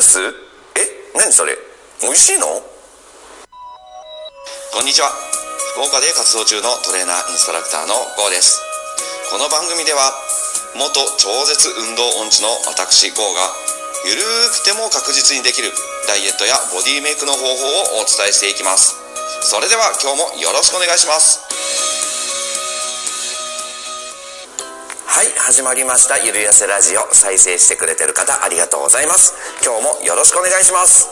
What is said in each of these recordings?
レスえ何それ？美味しいの？こんにちは。福岡で活動中のトレーナーインストラクターの GO です。この番組では元超絶運動音痴の私 GO がゆるくても確実にできるダイエットやボディメイクの方法をお伝えしていきます。それでは今日もよろしくお願いします。はい始まりましたゆるやせラジオ。再生してくれてる方ありがとうございます。今日もよろしくお願いします。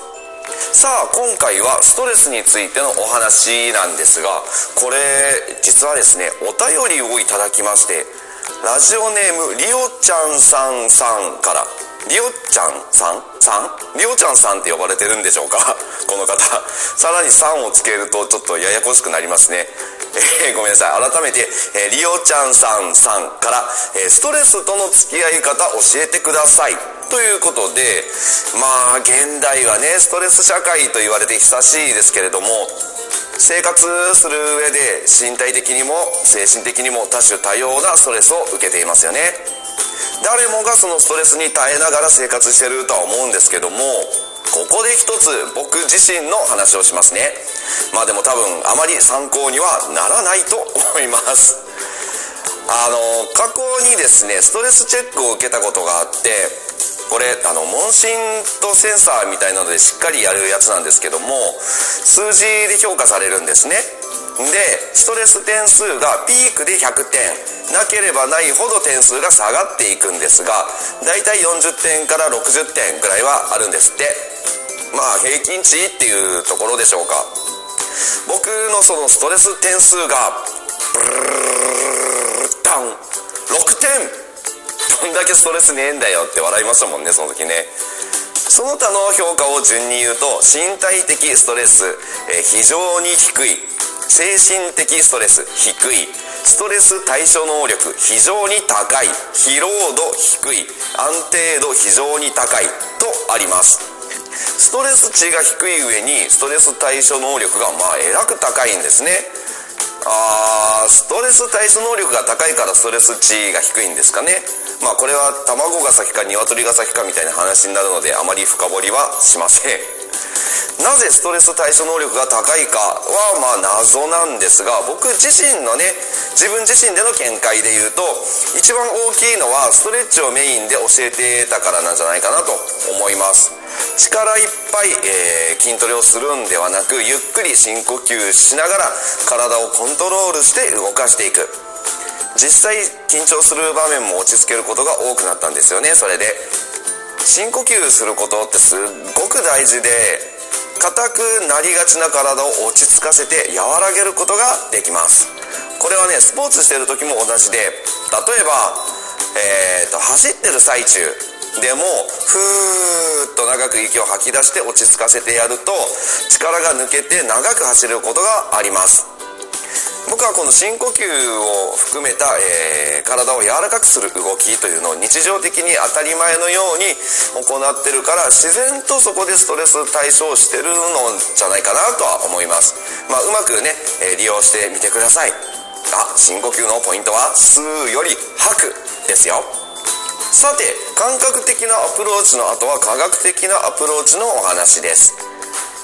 さあ今回はストレスについてのお話なんですがこれ実はですねお便りをいただきましてラジオネームりおちゃんさんさんからりおちゃんさん？さん？りおちゃんさんって呼ばれてるんでしょうか？この方。さらにさんをつけるとちょっとややこしくなりますね。えー、ごめんなさい。改めて、えー、りおちゃんさんさんから、えー、ストレスとの付き合い方教えてください。ということでまあ現代はねストレス社会と言われて久しいですけれども生活する上で身体的にも精神的にも多種多様なストレスを受けていますよね。誰もがそのストレスに耐えながら生活してるとは思うんですけどもここで一つ僕自身の話をしますね。まあでも多分あまり参考にはならないと思います。あの過去にですねストレスチェックを受けたことがあってこれあの問診とセンサーみたいなのでしっかりやるやつなんですけども数字で評価されるんですね。ストレス点数がピークで100点。なければないほど点数が下がっていくんですがだいたい40点から60点ぐらいはあるんですって。まあ平均値っていうところでしょうか。僕のそのストレス点数がブルータン6点どんだけストレスねえんだよって笑いましたもんねその時ねその他の評価を順に言うと身体的ストレス、え非常に低い精神的ストレス低い。ストレス対処能力非常に高い。疲労度低い。安定度非常に高いとあります。ストレス値が低い上にストレス対処能力がまあえらく高いんですね。あーストレス対処能力が高いからストレス値が低いんですかね。まあこれは卵が先か鶏が先かみたいな話になるのであまり深掘りはしません。なぜストレス対処能力が高いかはまあ謎なんですが僕自身のね自分自身での見解で言うと一番大きいのはストレッチをメインで教えてたからなんじゃないかなと思います。力いっぱい、えー、筋トレをするんではなくゆっくり深呼吸しながら体をコントロールして動かしていく。実際緊張する場面も落ち着けることが多くなったんですよねそれで。深呼吸することってすっごく大事で硬くなりがちな体を落ち着かせて和らげることができます。これはねスポーツしてる時も同じで例えば、えーと、走ってる最中でもふーっと長く息を吐き出して落ち着かせてやると力が抜けて長く走ることがあります。僕はこの深呼吸を含めた、えー、体を柔らかくする動きというのを日常的に当たり前のように行ってるから自然とそこでストレス対処をしてるのじゃないかなとは思います。まあうまくね、え、利用してみてください。あ深呼吸のポイントは吸うより吐くですよ。さて感覚的なアプローチの後は科学的なアプローチのお話です。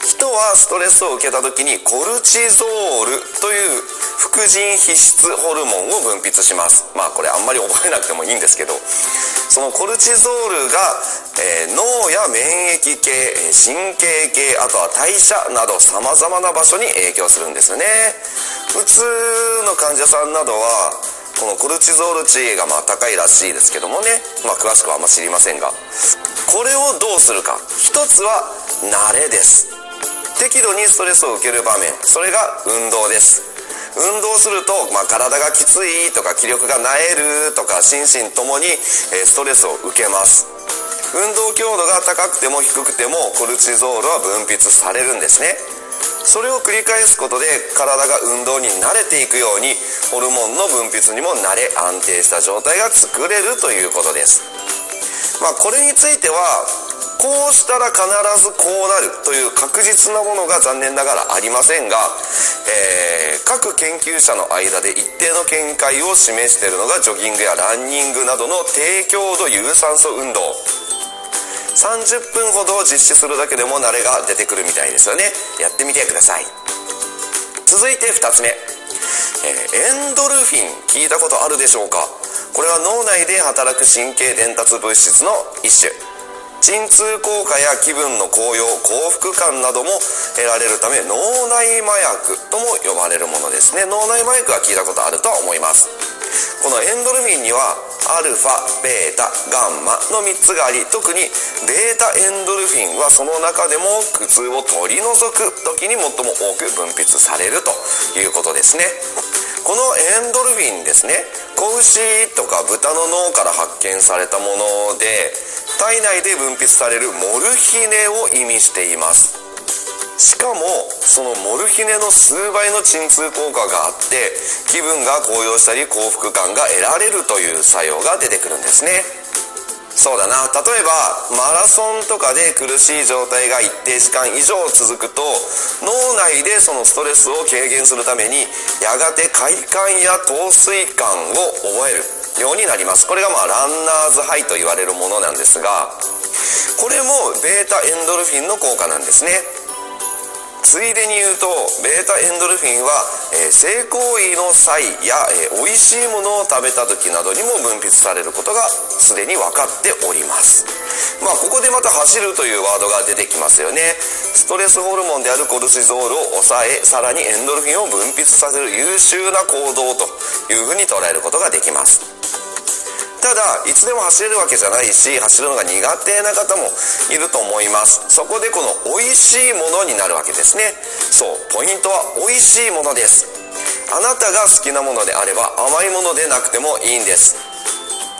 人はストレスを受けた時にコルチゾールという副腎皮質ホルモンを分泌します。まあこれあんまり覚えなくてもいいんですけど。そのコルチゾールが、えー、脳や免疫系神経系あとは代謝などさまざまな場所に影響するんですよね。普通の患者さんなどはこのコルチゾール値がまあ高いらしいですけどもね、まあ、詳しくはあんま知りませんが。これをどうするか。一つは慣れです。適度にストレスを受ける場面。それが運動です。運動すると、まあ、体がきついとか気力がなえるとか心身ともに、えストレスを受けます。運動強度が高くても低くてもコルチゾールは分泌されるんですね。それを繰り返すことで体が運動に慣れていくようにホルモンの分泌にも慣れ安定した状態が作れるということです。まあこれについてはこうしたら必ずこうなるという確実なものが残念ながらありませんが、えー、各研究者の間で一定の見解を示しているのがジョギングやランニングなどの低強度有酸素運動。30分ほど実施するだけでも慣れが出てくるみたいですよね。やってみてください。続いて2つ目、えー、エンドルフィン聞いたことあるでしょうか？これは脳内で働く神経伝達物質の一種。鎮痛効果や気分の高揚幸福感なども得られるため脳内麻薬とも呼ばれるものですね。脳内麻薬は聞いたことあるとは思います。このエンドルフィンにはアルファベータガンマの3つがあり特にベータエンドルフィンはその中でも苦痛を取り除く時に最も多く分泌されるということですね。このエンドルフィンですね子牛とか豚の脳から発見されたもので体内で分泌されるモルヒネを意味しています。しかもそのモルヒネの数倍の鎮痛効果があって気分が高揚したり幸福感が得られるという作用が出てくるんですね。そうだな。例えばマラソンとかで苦しい状態が一定時間以上続くと脳内でそのストレスを軽減するためにやがて快感や陶酔感を覚えるようになります。これがまあランナーズハイと言われるものなんですがこれもベータエンドルフィンの効果なんですね。ついでに言うとベータエンドルフィンは、えー、性行為の際や、えー、美味しいものを食べた時などにも分泌されることがすでに分かっております。まあここでまた走るというワードが出てきますよね。ストレスホルモンであるコルチゾールを抑えさらにエンドルフィンを分泌させる優秀な行動というふうに捉えることができます。ただいつでも走れるわけじゃないし走るのが苦手な方もいると思います。そこでこの美味しいものになるわけですね。そうポイントは美味しいものです。あなたが好きなものであれば甘いものでなくてもいいんです。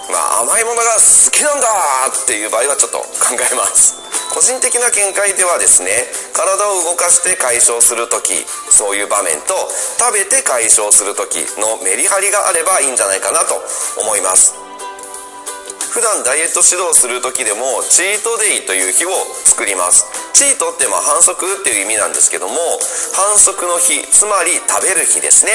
まあ甘いものが好きなんだっていう場合はちょっと考えます。個人的な見解ではですね体を動かして解消する時そういう場面と食べて解消する時のメリハリがあればいいんじゃないかなと思います。普段ダイエット指導する時でもチートデイという日を作ります。チートってまあ反則っていう意味なんですけども反則の日つまり食べる日ですね。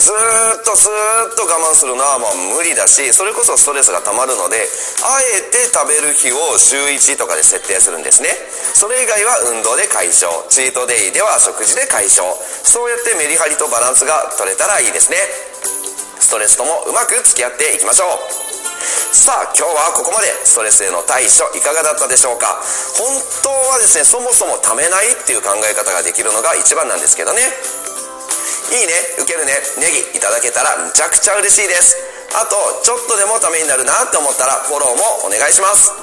ずっとずっと我慢するのはまあ無理だしそれこそストレスがたまるのであえて食べる日を週1とかで設定するんですね。それ以外は運動で解消。チートデイでは食事で解消。そうやってメリハリとバランスが取れたらいいですね。ストレスともうまく付き合っていきましょう。さあ今日はここまで。ストレスへの対処いかがだったでしょうか？本当はですねそもそもためないっていう考え方ができるのが一番なんですけどね。いいね受けるねネギいただけたらむちゃくちゃ嬉しいです。あとちょっとでもためになるなって思ったらフォローもお願いします。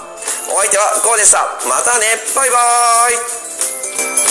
お相手はこうでした。またね。バイバーイ。